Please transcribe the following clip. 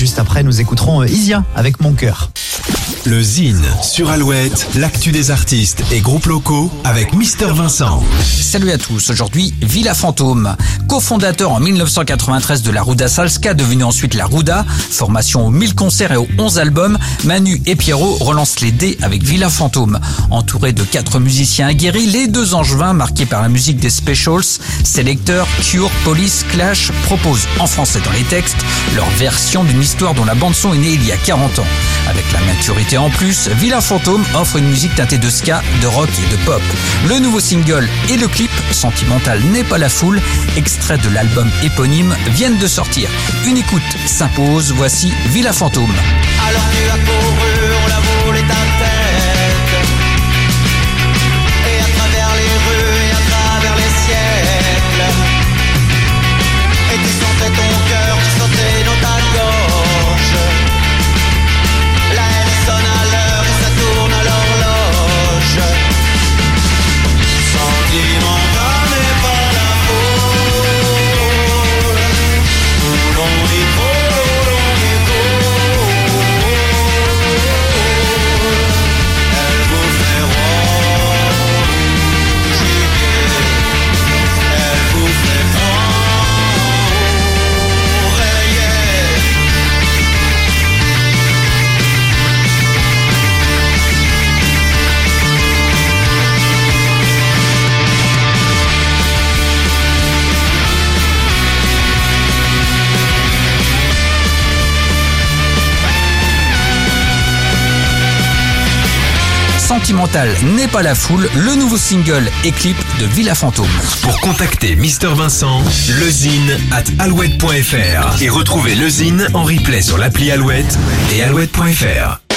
Juste après, nous écouterons euh, Isia avec Mon cœur. Le Zine sur Alouette, l'actu des artistes et groupes locaux avec Mister Vincent. Salut à tous, aujourd'hui Villa Fantôme. Cofondateur en 1993 de la Ruda Salska, devenu ensuite la Ruda, formation aux 1000 concerts et aux 11 albums, Manu et Pierrot relancent les dés avec Villa Fantôme. Entourés de quatre musiciens aguerris, les deux angevins marqués par la musique des Specials, Selector, Cure, Police, Clash, proposent en français dans les textes leur version d'une histoire dont la bande-son est née il y a 40 ans. Avec la maturité en plus, Villa Fantôme offre une musique teintée de ska, de rock et de pop. Le nouveau single et le clip, Sentimental n'est pas la foule, extrait de l'album éponyme, viennent de sortir. Une écoute s'impose, voici Villa Fantôme. Sentimental n'est pas la foule, le nouveau single et clip de Villa Fantôme. Pour contacter Mister Vincent, lezine at alouette.fr et retrouver le Zine en replay sur l'appli Alouette et alouette.fr.